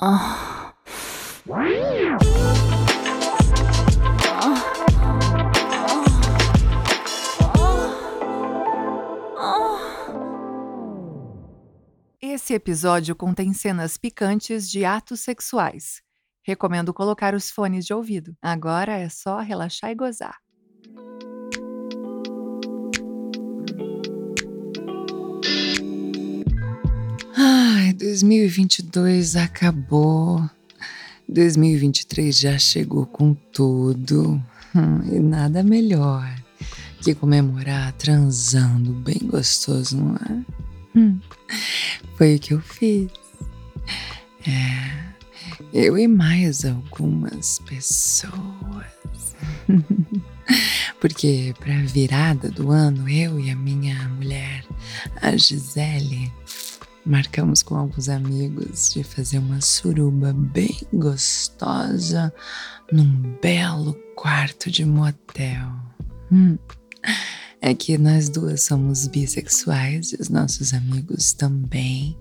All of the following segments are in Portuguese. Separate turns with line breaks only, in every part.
Ah. Esse episódio contém cenas picantes de atos sexuais. Recomendo colocar os fones de ouvido. Agora é só relaxar e gozar. 2022 acabou. 2023 já chegou com tudo. Hum, e nada melhor que comemorar transando bem gostoso, não é? Hum, foi o que eu fiz. É, eu e mais algumas pessoas. Porque para a virada do ano, eu e a minha mulher, a Gisele, marcamos com alguns amigos de fazer uma suruba bem gostosa num belo quarto de motel. Hum. É que nós duas somos bissexuais e os nossos amigos também.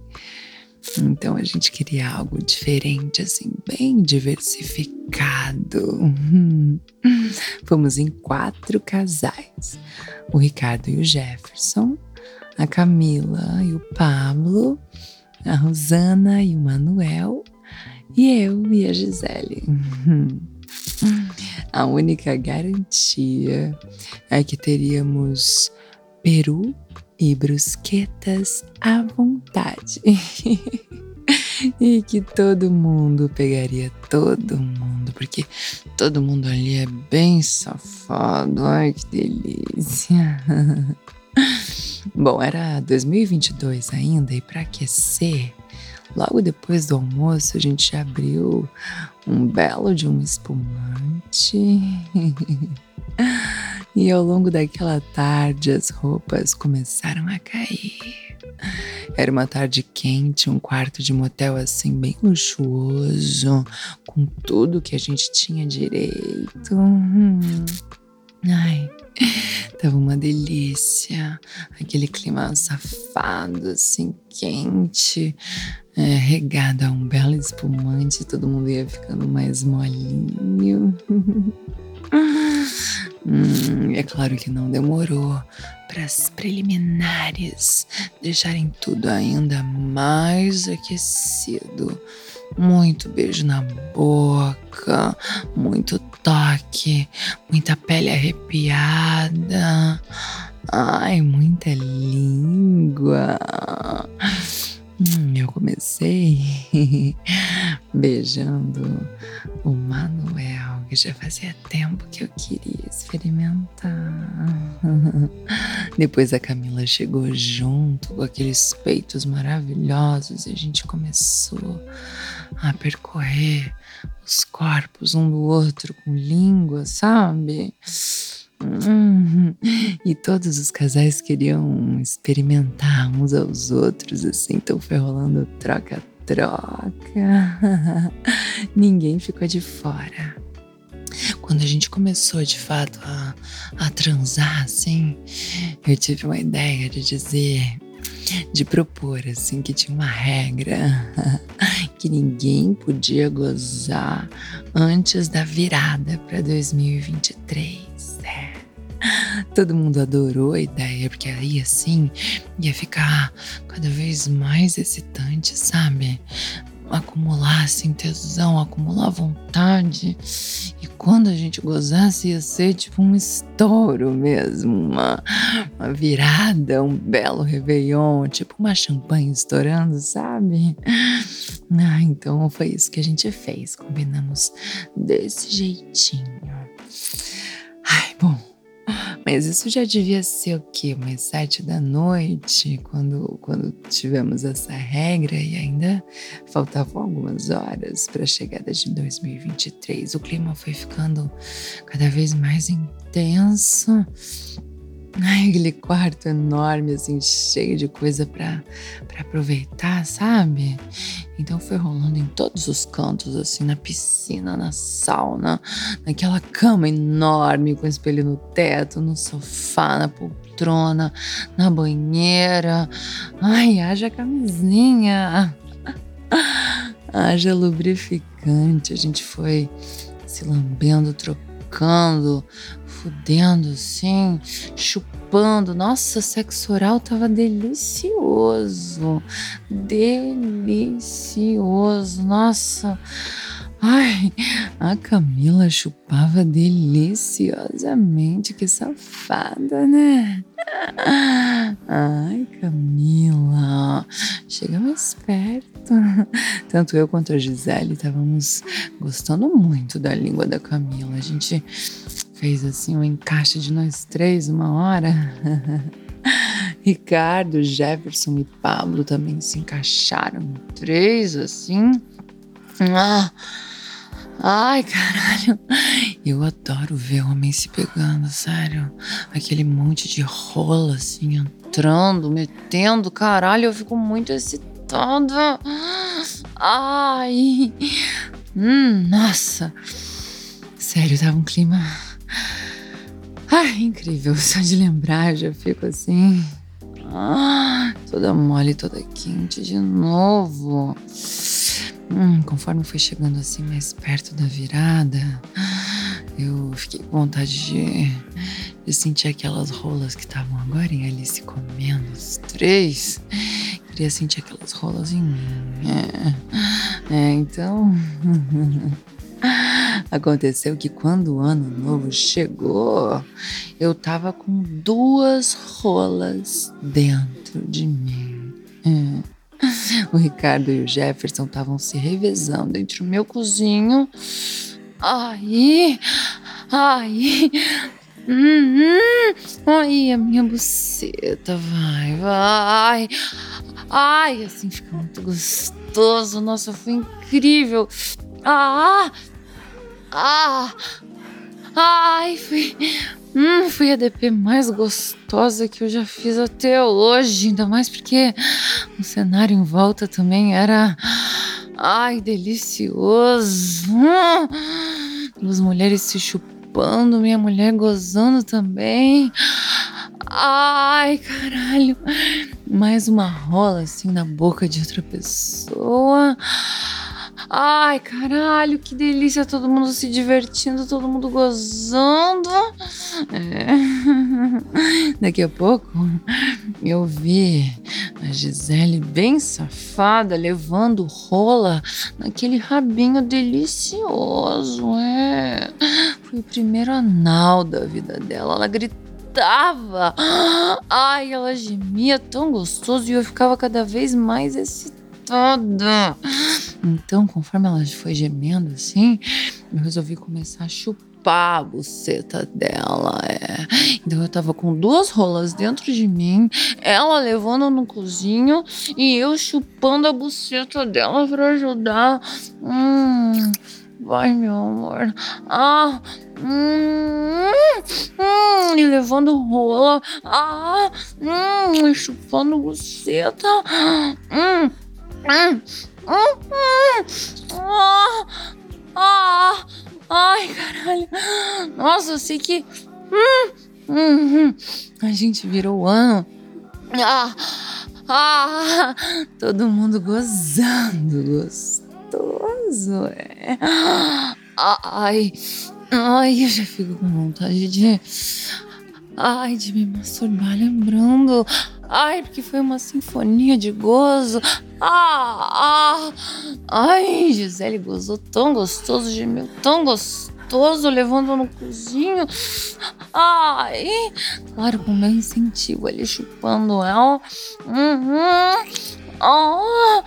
Então a gente queria algo diferente, assim, bem diversificado. Hum. Fomos em quatro casais: o Ricardo e o Jefferson, a Camila e o Pablo, a Rosana e o Manuel, e eu e a Gisele. A única garantia é que teríamos peru e brusquetas à vontade. e que todo mundo pegaria todo mundo, porque todo mundo ali é bem safado. Ai, que delícia. Bom, era 2022 ainda e para aquecer, logo depois do almoço a gente abriu um belo de um espumante. e ao longo daquela tarde as roupas começaram a cair. Era uma tarde quente, um quarto de motel assim bem luxuoso, com tudo que a gente tinha direito. Ai, tava uma delícia. Aquele clima safado, assim, quente, é, regado a um belo espumante, todo mundo ia ficando mais molinho. hum, é claro que não demorou para as preliminares deixarem tudo ainda mais aquecido. Muito beijo na boca, muito toque, muita pele arrepiada. Ai, muita língua. Hum, eu comecei beijando o Manuel, que já fazia tempo que eu queria experimentar. Depois a Camila chegou junto com aqueles peitos maravilhosos e a gente começou a percorrer os corpos um do outro com língua, sabe? Hum, e todos os casais queriam experimentar uns aos outros, assim, então foi rolando troca-troca. Ninguém ficou de fora. Quando a gente começou de fato a, a transar, assim, eu tive uma ideia de dizer de propor assim que tinha uma regra que ninguém podia gozar antes da virada para 2023. É. Todo mundo adorou a ideia, porque aí assim ia ficar cada vez mais excitante, sabe? Acumular assim, tesão, acumular vontade. E quando a gente gozasse, ia ser tipo um estouro mesmo, uma, uma virada, um belo réveillon, tipo uma champanhe estourando, sabe? Ah, então foi isso que a gente fez, combinamos desse jeitinho. Ai, bom. Mas isso já devia ser o quê? Umas sete da noite, quando, quando tivemos essa regra e ainda faltavam algumas horas para a chegada de 2023. O clima foi ficando cada vez mais intenso Ai, aquele quarto enorme, assim, cheio de coisa para aproveitar, sabe? Então foi rolando em todos os cantos, assim, na piscina, na sauna, naquela cama enorme com espelho no teto, no sofá, na poltrona, na banheira. Ai, haja camisinha. haja lubrificante. A gente foi se lambendo, trocando, fudendo assim, chupando. Nossa, sexo oral tava delicioso. Delicioso. Nossa. Ai, a Camila chupava deliciosamente, que safada, né? Ai, Camila, chega mais perto. Tanto eu quanto a Gisele estávamos gostando muito da língua da Camila. A gente fez assim um encaixe de nós três uma hora. Ricardo, Jefferson e Pablo também se encaixaram três assim. Ah, Ai, caralho. Eu adoro ver homem se pegando, sério. Aquele monte de rola assim, entrando, metendo, caralho, eu fico muito excitada. Ai. Hum, nossa. Sério, tava um clima. Ai, incrível. Só de lembrar, já fico assim. Ah, toda mole, toda quente de novo. Hum, conforme foi chegando assim mais perto da virada, eu fiquei com vontade de, de sentir aquelas rolas que estavam agora ali se comendo, os três. Queria sentir aquelas rolas em mim. É, é então. Aconteceu que quando o ano novo chegou, eu tava com duas rolas dentro de mim. É. O Ricardo e o Jefferson estavam se revezando entre o meu cozinho. Ai, ai, hum, hum, ai, a minha buceta, vai, vai. Ai, assim fica muito gostoso. Nossa, foi incrível. Ah, ah, ai, foi, hum, foi a DP mais gostosa que eu já fiz até hoje. Ainda mais porque o cenário em volta também era. Ai, delicioso! Duas mulheres se chupando, minha mulher gozando também. Ai, caralho! Mais uma rola assim na boca de outra pessoa. Ai, caralho, que delícia! Todo mundo se divertindo, todo mundo gozando. É. Daqui a pouco eu vi a Gisele bem safada levando rola naquele rabinho delicioso. É. Foi o primeiro anal da vida dela. Ela gritava. Ai, ela gemia tão gostoso e eu ficava cada vez mais excitada. Então, conforme ela foi gemendo assim, eu resolvi começar a chupar a buceta dela. É. Então eu tava com duas rolas dentro de mim, ela levando no cozinho e eu chupando a buceta dela para ajudar. Hum. Vai, meu amor. Ah, hum, hum, e levando rola. Ah, hum, chupando buceta. Hum, ai, caralho. Nossa, eu sei que. Hum, hum, hum. A gente virou o ano. Ah, ah, todo mundo gozando, gostoso. É. Ai, ai, eu já fico com vontade de. Ai, de me masturbar lembrando. Ai, porque foi uma sinfonia de gozo. Ah, ah. Ai, Gisele gozou tão gostoso, gemeu tão gostoso, levando no cozinho. Ai, claro, com meu incentivo ali chupando ela. Uhum. Ah.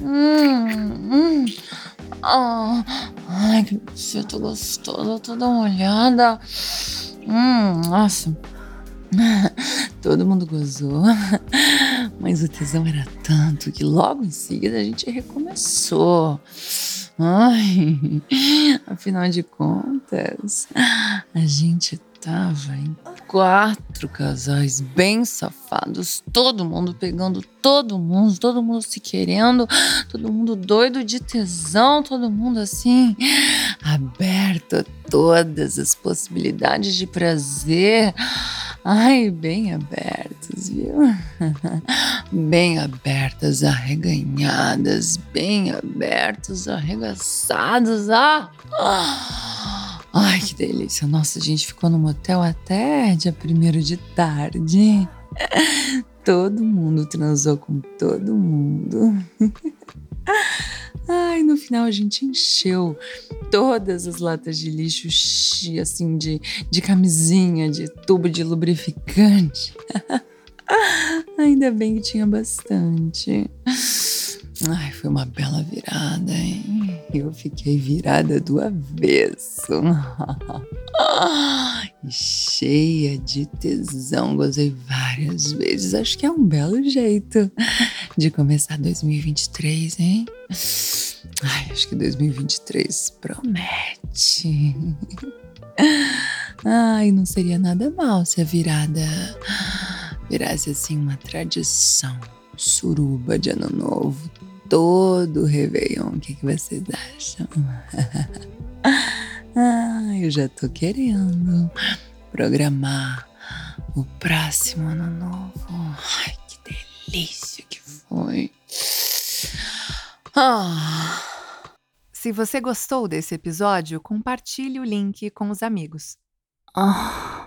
Hum, hum. Ah. Ai, que buceta gostosa, toda molhada. Hum, nossa. Todo mundo gozou, mas o tesão era tanto que logo em seguida a gente recomeçou. Ai, afinal de contas, a gente tava em quatro casais bem safados, todo mundo pegando todo mundo, todo mundo se querendo, todo mundo doido de tesão, todo mundo assim, aberto a todas as possibilidades de prazer. Ai, bem abertos, viu? bem abertas, arreganhadas, bem abertas, arregaçadas. Ah! Ai, que delícia. Nossa, a gente ficou no motel até dia primeiro de tarde. Todo mundo transou com todo mundo. Ai, no final a gente encheu todas as latas de lixo, assim, de, de camisinha, de tubo de lubrificante. Ainda bem que tinha bastante. Ai, foi uma bela virada, hein? Eu fiquei virada do avesso. cheia de tesão, gozei várias vezes. Acho que é um belo jeito de começar 2023, hein? Ai, acho que 2023 promete. Ai, não seria nada mal se a virada virasse assim uma tradição. Suruba de ano novo, todo Réveillon. O que, que vocês acham? ah, eu já tô querendo programar o próximo ano novo. Ai, que delícia que foi.
Ah. Se você gostou desse episódio, compartilhe o link com os amigos. Oh.